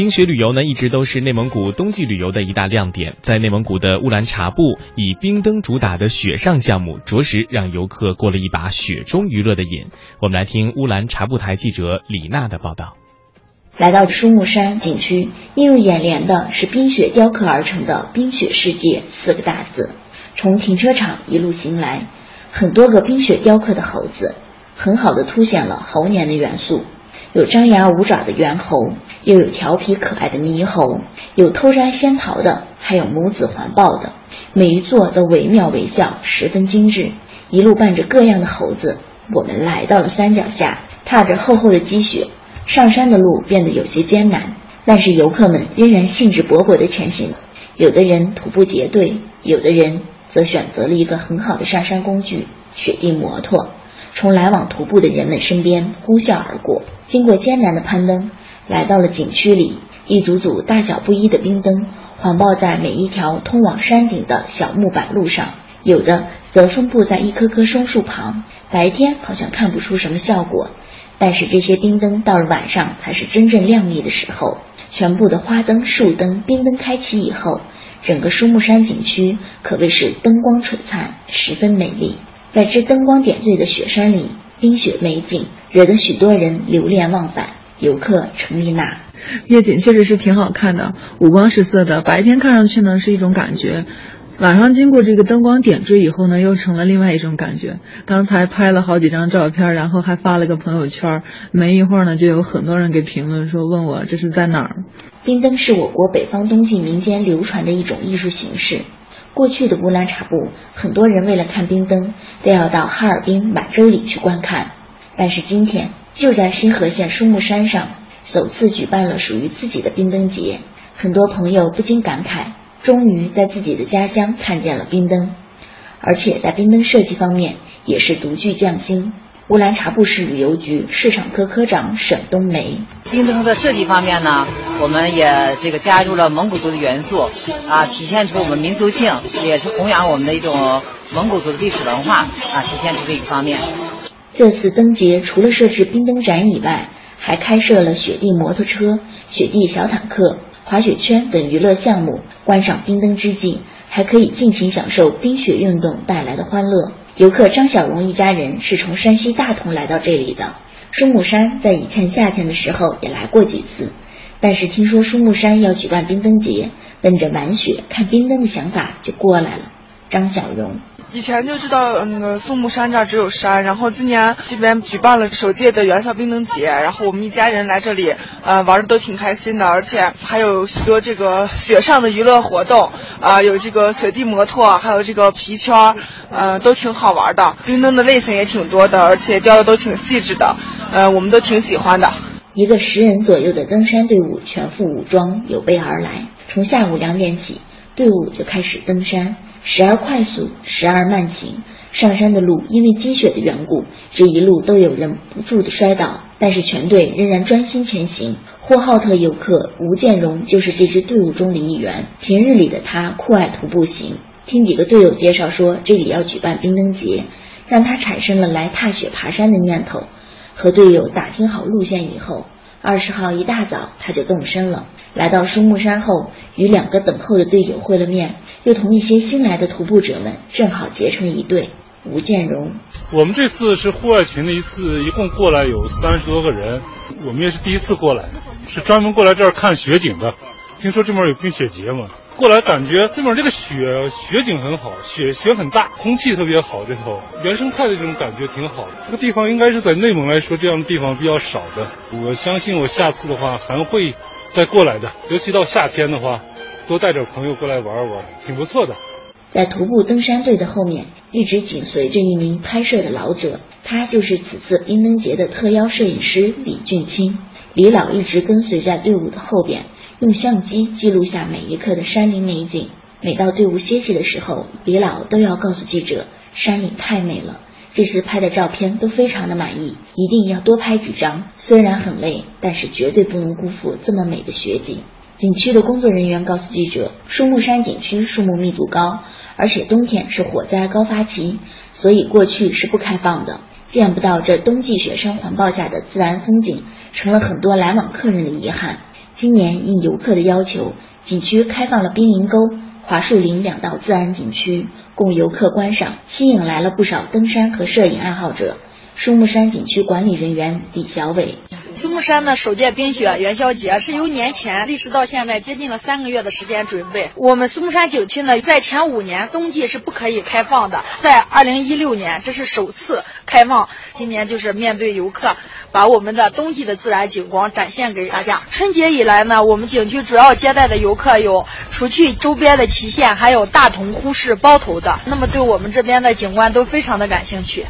冰雪旅游呢，一直都是内蒙古冬季旅游的一大亮点。在内蒙古的乌兰察布，以冰灯主打的雪上项目，着实让游客过了一把雪中娱乐的瘾。我们来听乌兰察布台记者李娜的报道。来到舒木山景区，映入眼帘的是冰雪雕刻而成的“冰雪世界”四个大字。从停车场一路行来，很多个冰雪雕刻的猴子，很好的凸显了猴年的元素。有张牙舞爪的猿猴，又有调皮可爱的猕猴，有偷摘仙桃的，还有母子环抱的，每一座都惟妙惟肖，十分精致。一路伴着各样的猴子，我们来到了山脚下，踏着厚厚的积雪，上山的路变得有些艰难，但是游客们仍然兴致勃勃地前行。有的人徒步结队，有的人则选择了一个很好的上山工具——雪地摩托。从来往徒步的人们身边呼啸而过，经过艰难的攀登，来到了景区里。一组组大小不一的冰灯环抱在每一条通往山顶的小木板路上，有的则分布在一棵棵松树旁。白天好像看不出什么效果，但是这些冰灯到了晚上才是真正亮丽的时候。全部的花灯、树灯、冰灯开启以后，整个舒木山景区可谓是灯光璀璨，十分美丽。在这灯光点缀的雪山里，冰雪美景惹得许多人流连忘返。游客程丽娜，夜景确实是挺好看的，五光十色的。白天看上去呢是一种感觉，晚上经过这个灯光点缀以后呢，又成了另外一种感觉。刚才拍了好几张照片，然后还发了个朋友圈，没一会儿呢，就有很多人给评论说，问我这是在哪儿。冰灯是我国北方冬季民间流传的一种艺术形式。过去的乌兰察布，很多人为了看冰灯，都要到哈尔滨满洲里去观看。但是今天，就在新河县舒木山上，首次举办了属于自己的冰灯节。很多朋友不禁感慨，终于在自己的家乡看见了冰灯，而且在冰灯设计方面也是独具匠心。乌兰察布市旅游局市场科科长沈冬梅：冰灯的设计方面呢，我们也这个加入了蒙古族的元素，啊，体现出我们民族性，也是弘扬我们的一种蒙古族的历史文化，啊，体现出这一方面。这次灯节除了设置冰灯展以外，还开设了雪地摩托车、雪地小坦克、滑雪圈等娱乐项目。观赏冰灯之际，还可以尽情享受冰雪运动带来的欢乐。游客张小荣一家人是从山西大同来到这里的。舒木山在以前夏天的时候也来过几次，但是听说舒木山要举办冰灯节，奔着玩雪看冰灯的想法就过来了。张小荣。以前就知道那个松木山这儿只有山，然后今年这边举办了首届的元宵冰灯节，然后我们一家人来这里，呃，玩的都挺开心的，而且还有许多这个雪上的娱乐活动，啊，有这个雪地摩托，还有这个皮圈，呃，都挺好玩的。冰灯的类型也挺多的，而且雕的都挺细致的，呃，我们都挺喜欢的。一个十人左右的登山队伍全副武装，有备而来，从下午两点起，队伍就开始登山。时而快速，时而慢行。上山的路因为积雪的缘故，这一路都有人不住的摔倒，但是全队仍然专心前行。呼浩特游客吴建荣就是这支队伍中的一员。平日里的他酷爱徒步行，听几个队友介绍说这里要举办冰灯节，让他产生了来踏雪爬山的念头。和队友打听好路线以后。二十号一大早，他就动身了。来到舒木山后，与两个等候的队友会了面，又同一些新来的徒步者们正好结成一队。吴建荣，我们这次是户外群的一次，一共过来有三十多个人。我们也是第一次过来，是专门过来这儿看雪景的。听说这边有冰雪节嘛？过来感觉这边这个雪雪景很好，雪雪很大，空气特别好，这头原生态的这种感觉挺好的。这个地方应该是在内蒙来说这样的地方比较少的。我相信我下次的话还会再过来的，尤其到夏天的话，多带点朋友过来玩玩，挺不错的。在徒步登山队的后面一直紧随着一名拍摄的老者，他就是此次冰灯节的特邀摄影师李俊清。李老一直跟随在队伍的后边。用相机记录下每一刻的山林美景。每到队伍歇息的时候，李老都要告诉记者：“山岭太美了，这次拍的照片都非常的满意，一定要多拍几张。虽然很累，但是绝对不能辜负这么美的雪景。”景区的工作人员告诉记者：“树木山景区树木密度高，而且冬天是火灾高发期，所以过去是不开放的，见不到这冬季雪山环抱下的自然风景，成了很多来往客人的遗憾。”今年应游客的要求，景区开放了冰凌沟、桦树林两道自然景区供游客观赏，吸引来了不少登山和摄影爱好者。书木山景区管理人员李小伟：书木山的首届冰雪元宵节是由年前历时到现在接近了三个月的时间准备。我们书木山景区呢，在前五年冬季是不可以开放的，在二零一六年这是首次开放。今年就是面对游客，把我们的冬季的自然景观展现给大家。春节以来呢，我们景区主要接待的游客有除去周边的祁县，还有大同、呼市、包头的，那么对我们这边的景观都非常的感兴趣。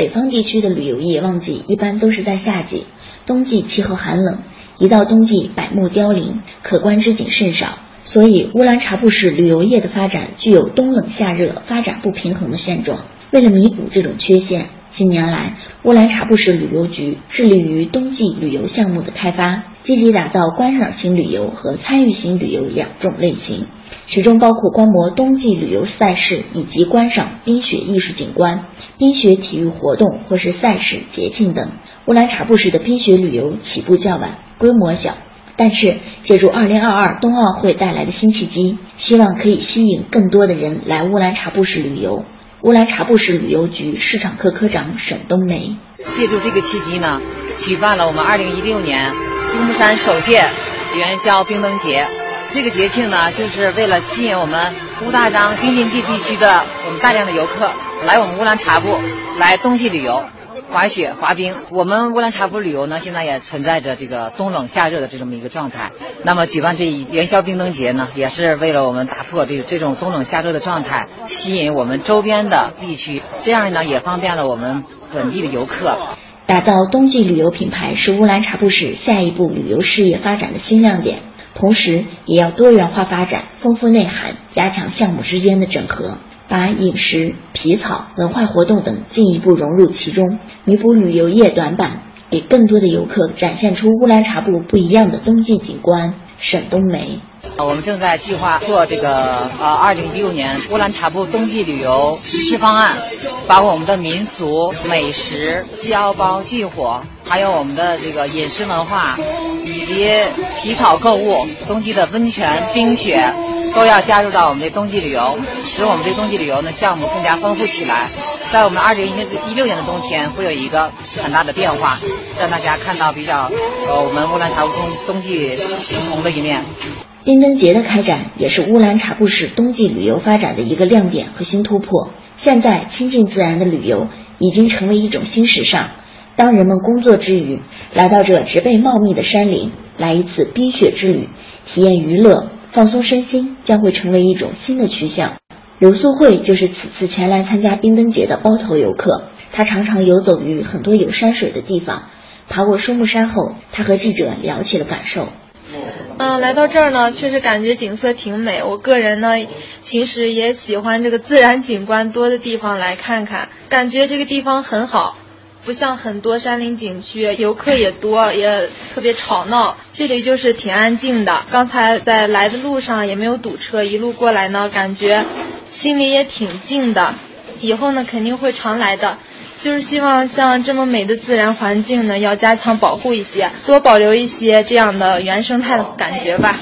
北方地区的旅游业旺季一般都是在夏季，冬季气候寒冷，一到冬季百木凋零，可观之景甚少，所以乌兰察布市旅游业的发展具有冬冷夏热、发展不平衡的现状。为了弥补这种缺陷，近年来乌兰察布市旅游局致力于冬季旅游项目的开发，积极打造观赏型旅游和参与型旅游两种类型。其中包括观摩冬季旅游赛事以及观赏冰雪艺术景观、冰雪体育活动或是赛事、节庆等。乌兰察布市的冰雪旅游起步较晚，规模小，但是借助2022冬奥会带来的新契机，希望可以吸引更多的人来乌兰察布市旅游。乌兰察布市旅游局市场科科长沈冬梅借助这个契机呢，举办了我们2016年苏木山首届元宵冰灯节。这个节庆呢，就是为了吸引我们乌大张京津冀地区的我们大量的游客来我们乌兰察布来冬季旅游、滑雪、滑冰。我们乌兰察布旅游呢，现在也存在着这个冬冷夏热的这么一个状态。那么举办这一元宵冰灯节呢，也是为了我们打破这这种冬冷夏热的状态，吸引我们周边的地区，这样呢也方便了我们本地的游客。打造冬季旅游品牌是乌兰察布市下一步旅游事业发展的新亮点。同时，也要多元化发展，丰富内涵，加强项目之间的整合，把饮食、皮草、文化活动等进一步融入其中，弥补旅游业短板，给更多的游客展现出乌兰察布不一样的冬季景观。沈冬梅。我们正在计划做这个呃，二零一六年乌兰察布冬季旅游实施方案，把我们的民俗美食、鸡腰包祭火，还有我们的这个饮食文化，以及皮草购物、冬季的温泉、冰雪，都要加入到我们的冬季旅游，使我们这冬季旅游呢项目更加丰富起来。在我们二零一六年的冬天，会有一个很大的变化，让大家看到比较呃我们乌兰察布冬冬季不同的一面。冰灯节的开展也是乌兰察布市冬季旅游发展的一个亮点和新突破。现在亲近自然的旅游已经成为一种新时尚。当人们工作之余来到这植被茂密的山林，来一次冰雪之旅，体验娱乐、放松身心，将会成为一种新的趋向。刘素慧就是此次前来参加冰灯节的包头游客。他常常游走于很多有山水的地方，爬过书木山后，他和记者聊起了感受。嗯，来到这儿呢，确实感觉景色挺美。我个人呢，平时也喜欢这个自然景观多的地方来看看，感觉这个地方很好，不像很多山林景区，游客也多，也特别吵闹。这里就是挺安静的。刚才在来的路上也没有堵车，一路过来呢，感觉心里也挺静的。以后呢，肯定会常来的。就是希望像这么美的自然环境呢，要加强保护一些，多保留一些这样的原生态的感觉吧。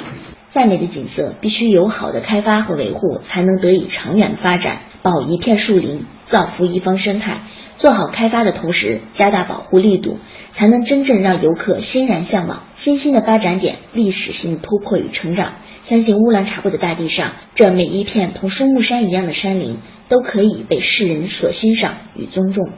再美的景色，必须有好的开发和维护，才能得以长远的发展。保一片树林，造福一方生态。做好开发的同时，加大保护力度，才能真正让游客欣然向往。新兴的发展点，历史性的突破与成长。相信乌兰察布的大地上，这每一片同松木山一样的山林，都可以被世人所欣赏与尊重。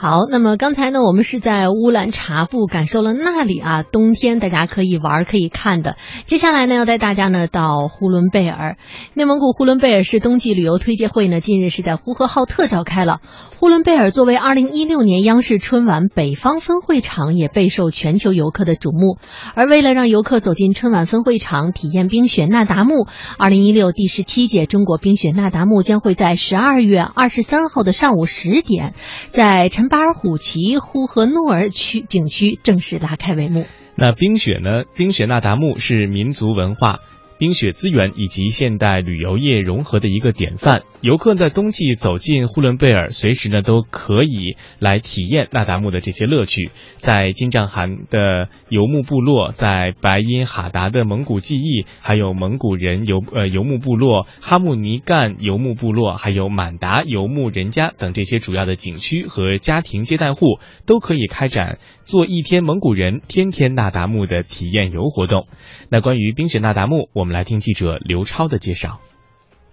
好，那么刚才呢，我们是在乌兰察布感受了那里啊，冬天大家可以玩可以看的。接下来呢，要带大家呢到呼伦贝尔，内蒙古呼伦贝尔市冬季旅游推介会呢，近日是在呼和浩特召开了。呼伦贝尔作为2016年央视春晚北方分会场，也备受全球游客的瞩目。而为了让游客走进春晚分会场，体验冰雪那达慕，2016第十七届中国冰雪那达慕将会在12月23号的上午十点，在陈。巴尔虎旗呼和诺尔区景区正式拉开帷幕。那冰雪呢？冰雪那达慕是民族文化。冰雪资源以及现代旅游业融合的一个典范。游客在冬季走进呼伦贝尔，随时呢都可以来体验那达慕的这些乐趣。在金帐汗的游牧部落，在白音哈达的蒙古记忆，还有蒙古人游呃游牧部落、哈木尼干游牧部落，还有满达游牧人家等这些主要的景区和家庭接待户，都可以开展做一天蒙古人，天天那达慕的体验游活动。那关于冰雪那达慕，我们来听记者刘超的介绍。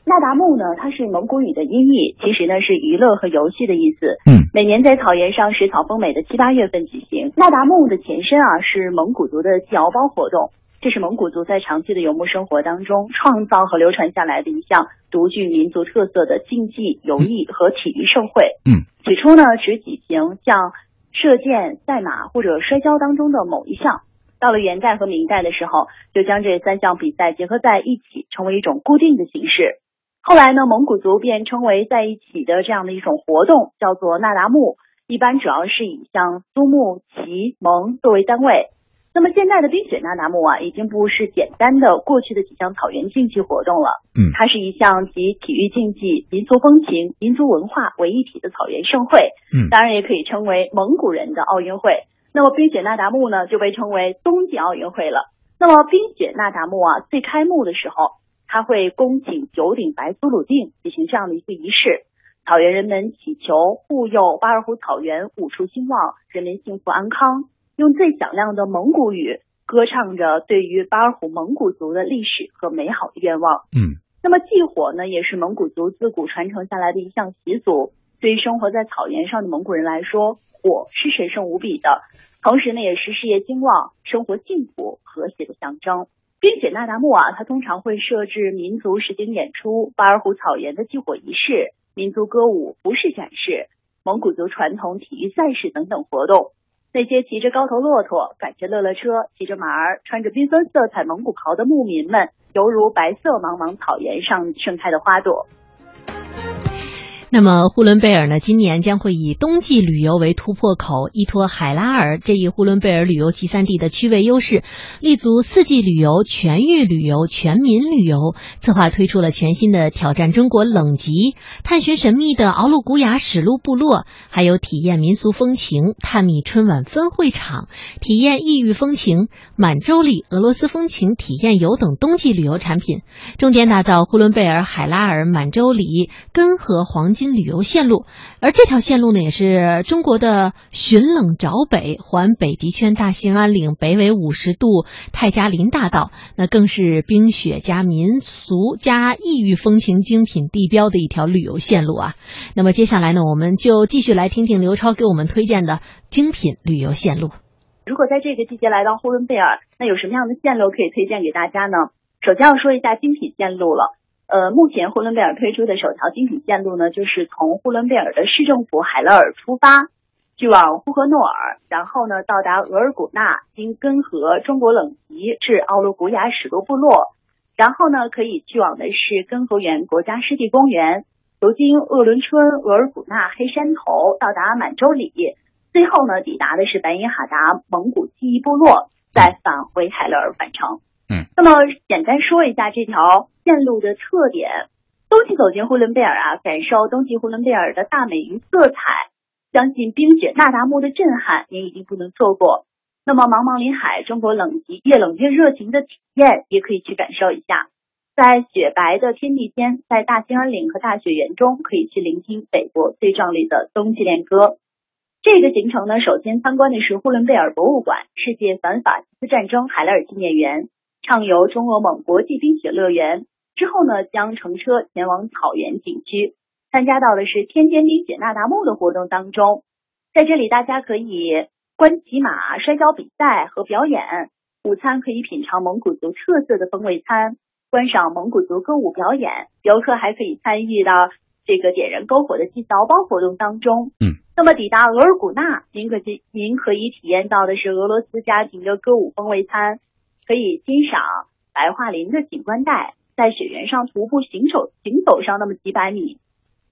那达慕呢，它是蒙古语的音译，其实呢是娱乐和游戏的意思。嗯，每年在草原上食草丰美的七八月份举行。那达慕的前身啊是蒙古族的祭敖包活动，这是蒙古族在长期的游牧生活当中创造和流传下来的一项独具民族特色的竞技、游艺和体育盛会。嗯，起初呢只举行像射箭、赛马或者摔跤当中的某一项。到了元代和明代的时候，就将这三项比赛结合在一起，成为一种固定的形式。后来呢，蒙古族便称为在一起的这样的一种活动，叫做那达慕。一般主要是以像苏木、齐、蒙作为单位。那么现在的冰雪那达慕啊，已经不是简单的过去的几项草原竞技活动了。嗯，它是一项集体育竞技、民族风情、民族文化为一体的草原盛会。嗯，当然也可以称为蒙古人的奥运会。那么冰雪那达慕呢，就被称为冬季奥运会了。那么冰雪那达慕啊，最开幕的时候，他会恭请九顶白苏鲁定举行这样的一个仪式，草原人们祈求护佑巴尔虎草原五畜兴旺，人民幸福安康，用最响亮的蒙古语歌唱着对于巴尔虎蒙古族的历史和美好的愿望。嗯，那么祭火呢，也是蒙古族自古传承下来的一项习俗。对于生活在草原上的蒙古人来说，火是神圣无比的，同时呢，也是事业兴旺、生活幸福、和谐的象征。冰雪那达慕啊，它通常会设置民族实景演出、巴尔虎草原的祭火仪式、民族歌舞、服饰展示、蒙古族传统体育赛事等等活动。那些骑着高头骆驼、赶着乐乐车、骑着马儿、穿着缤纷色彩蒙古袍的牧民们，犹如白色茫茫草原上盛开的花朵。那么呼伦贝尔呢，今年将会以冬季旅游为突破口，依托海拉尔这一呼伦贝尔旅游集散地的区位优势，立足四季旅游、全域旅游、全民旅游，策划推出了全新的挑战中国冷极、探寻神秘的敖鲁古雅史路部落，还有体验民俗风情、探秘春晚分会场、体验异域风情、满洲里俄罗斯风情体验游等冬季旅游产品，重点打造呼伦贝尔、海拉尔、满洲里、根河黄金。旅游线路，而这条线路呢，也是中国的寻冷找北，环北极圈大兴安岭北纬五十度泰加林大道，那更是冰雪加民俗加异域风情精品地标的一条旅游线路啊。那么接下来呢，我们就继续来听听刘超给我们推荐的精品旅游线路。如果在这个季节来到呼伦贝尔，那有什么样的线路可以推荐给大家呢？首先要说一下精品线路了。呃，目前呼伦贝尔推出的首条精品线路呢，就是从呼伦贝尔的市政府海勒尔出发，去往呼和诺尔，然后呢到达额尔古纳，经根河、中国冷极至奥卢古雅史路部落，然后呢可以去往的是根河源国家湿地公园，途经鄂伦春、额尔古纳、黑山头，到达满洲里，最后呢抵达的是白因哈达蒙古记忆部落，再返回海勒尔返程。嗯，那么简单说一下这条线路的特点。冬季走进呼伦贝尔啊，感受冬季呼伦贝尔的大美与色彩，相信冰雪那达慕的震撼，您一定不能错过。那么茫茫林海，中国冷极越冷越热情的体验，也可以去感受一下。在雪白的天地间，在大兴安岭和大雪原中，可以去聆听北国最壮丽的冬季恋歌。这个行程呢，首先参观的是呼伦贝尔博物馆、世界反法西斯战争海拉尔纪念园。畅游中俄蒙国际冰雪乐园之后呢，将乘车前往草原景区，参加到的是天天冰雪那达慕的活动当中。在这里，大家可以观骑马、摔跤比赛和表演。午餐可以品尝蒙古族特色的风味餐，观赏蒙古族歌舞表演。游客还可以参与到这个点燃篝火的祭凿包活动当中。嗯，那么抵达额尔古纳，您可去，您可以体验到的是俄罗斯家庭的歌舞风味餐。可以欣赏白桦林的景观带，在雪原上徒步行走，行走上那么几百米，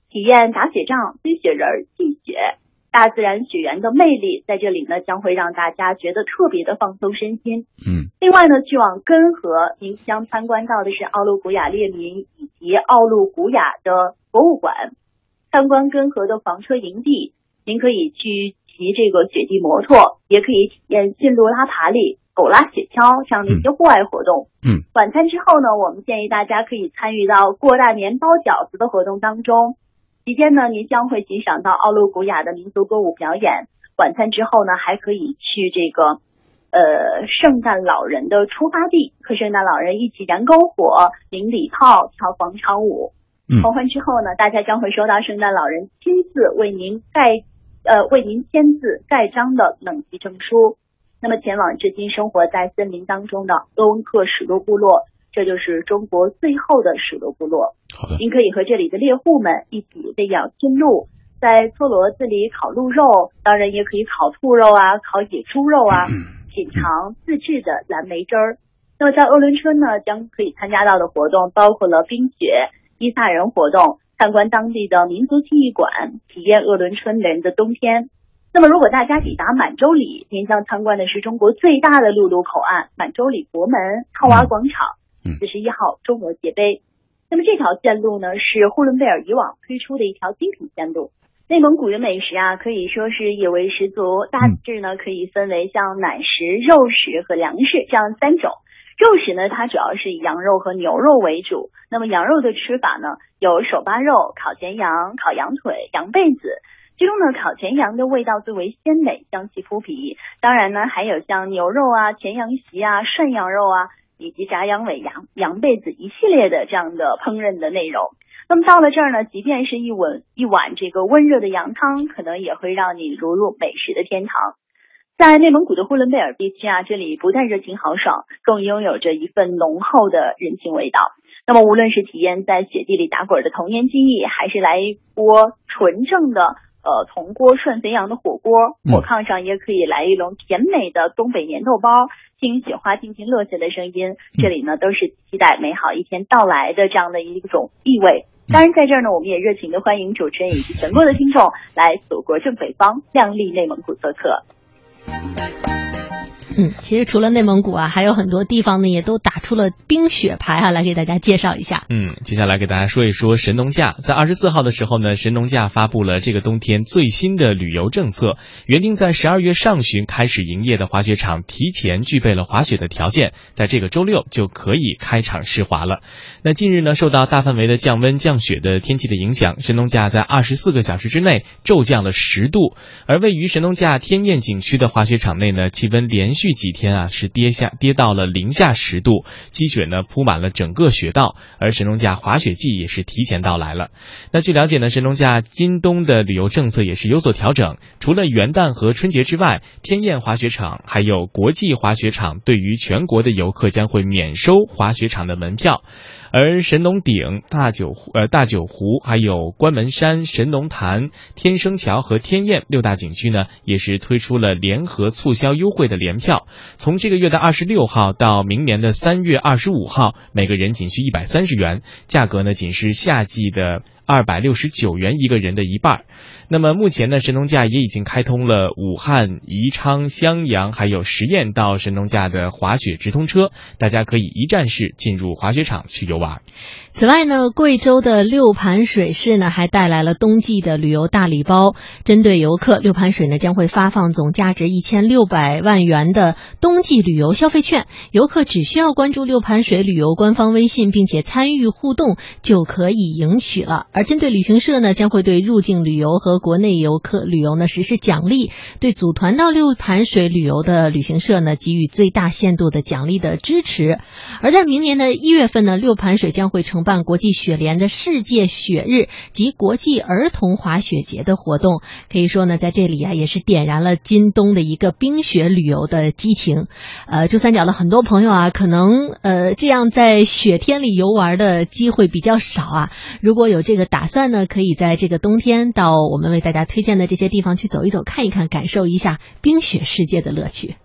体验打雪仗、堆雪人、祭雪。大自然雪原的魅力，在这里呢将会让大家觉得特别的放松身心。嗯，另外呢，去往根河，您将参观到的是奥陆古雅列林以及奥陆古雅的博物馆。参观根河的房车营地，您可以去骑这个雪地摩托，也可以体验进入拉爬犁、狗拉雪橇这样的一些户外活动。嗯，晚餐之后呢，我们建议大家可以参与到过大年包饺子的活动当中。期间呢，您将会欣赏到奥陆古雅的民族歌舞表演。晚餐之后呢，还可以去这个呃圣诞老人的出发地，和圣诞老人一起燃篝火、领礼炮、跳广场舞。嗯狂欢之后呢，大家将会收到圣诞老人亲自为您盖呃为您签字盖章的冷级证书。那么前往至今生活在森林当中的鄂温克史罗部落，这就是中国最后的史罗部落。好的，您可以和这里的猎户们一起喂养驯鹿，在搓骡子里烤鹿肉，当然也可以烤兔肉啊，烤野猪肉啊，品尝自制的蓝莓汁儿。那么在鄂伦春呢，将可以参加到的活动包括了冰雪、伊萨人活动、参观当地的民族记忆馆、体验鄂伦春人的冬天。那么，如果大家抵达满洲里，您将参观的是中国最大的陆路口岸——满洲里国门套娃广场嗯四十一号中俄界碑。那么这条线路呢，是呼伦贝尔以往推出的一条精品线路。内蒙古的美食啊，可以说是野味十足，大致呢可以分为像奶食、肉食和粮食这样三种。肉食呢，它主要是以羊肉和牛肉为主。那么羊肉的吃法呢，有手扒肉、烤全羊、烤羊腿、羊背子。其中呢，烤全羊的味道最为鲜美，香气扑鼻。当然呢，还有像牛肉啊、全羊席啊、涮羊肉啊，以及炸羊尾、羊羊背子一系列的这样的烹饪的内容。那么到了这儿呢，即便是一碗一碗这个温热的羊汤，可能也会让你如入美食的天堂。在内蒙古的呼伦贝尔地区啊，这里不但热情豪爽，更拥有着一份浓厚的人情味道。那么，无论是体验在雪地里打滚的童年记忆，还是来一锅纯正的呃铜锅涮肥羊的火锅，火炕上也可以来一笼甜美的东北粘豆包，听雪花尽情落下的声音。这里呢，都是期待美好一天到来的这样的一种意味。当然，在这儿呢，我们也热情的欢迎主持人以及全国的听众来祖国正北方靓丽内蒙古做客。嗯，其实除了内蒙古啊，还有很多地方呢，也都打出了冰雪牌啊，来给大家介绍一下。嗯，接下来给大家说一说神农架。在二十四号的时候呢，神农架发布了这个冬天最新的旅游政策。原定在十二月上旬开始营业的滑雪场，提前具备了滑雪的条件，在这个周六就可以开场试滑了。那近日呢，受到大范围的降温降雪的天气的影响，神农架在二十四个小时之内骤降了十度。而位于神农架天堰景区的滑雪场内呢，气温连续这几天啊是跌下跌到了零下十度，积雪呢铺满了整个雪道，而神农架滑雪季也是提前到来了。那据了解呢，神农架今冬的旅游政策也是有所调整，除了元旦和春节之外，天燕滑雪场还有国际滑雪场对于全国的游客将会免收滑雪场的门票。而神农顶、大九湖、呃大九湖，还有关门山、神农潭、天生桥和天堰六大景区呢，也是推出了联合促销优惠的联票。从这个月的二十六号到明年的三月二十五号，每个人仅需一百三十元，价格呢仅是夏季的二百六十九元一个人的一半。那么目前呢，神农架也已经开通了武汉、宜昌、襄阳还有十堰到神农架的滑雪直通车，大家可以一站式进入滑雪场去游玩。此外呢，贵州的六盘水市呢还带来了冬季的旅游大礼包，针对游客，六盘水呢将会发放总价值一千六百万元的冬季旅游消费券，游客只需要关注六盘水旅游官方微信，并且参与互动就可以赢取了。而针对旅行社呢，将会对入境旅游和国内游客旅游呢实施奖励，对组团到六盘水旅游的旅行社呢给予最大限度的奖励的支持。而在明年的一月份呢，六盘水将会承办国际雪联的世界雪日及国际儿童滑雪节的活动，可以说呢，在这里啊也是点燃了今冬的一个冰雪旅游的激情。呃，珠三角的很多朋友啊，可能呃这样在雪天里游玩的机会比较少啊。如果有这个打算呢，可以在这个冬天到我们为大家推荐的这些地方去走一走、看一看，感受一下冰雪世界的乐趣。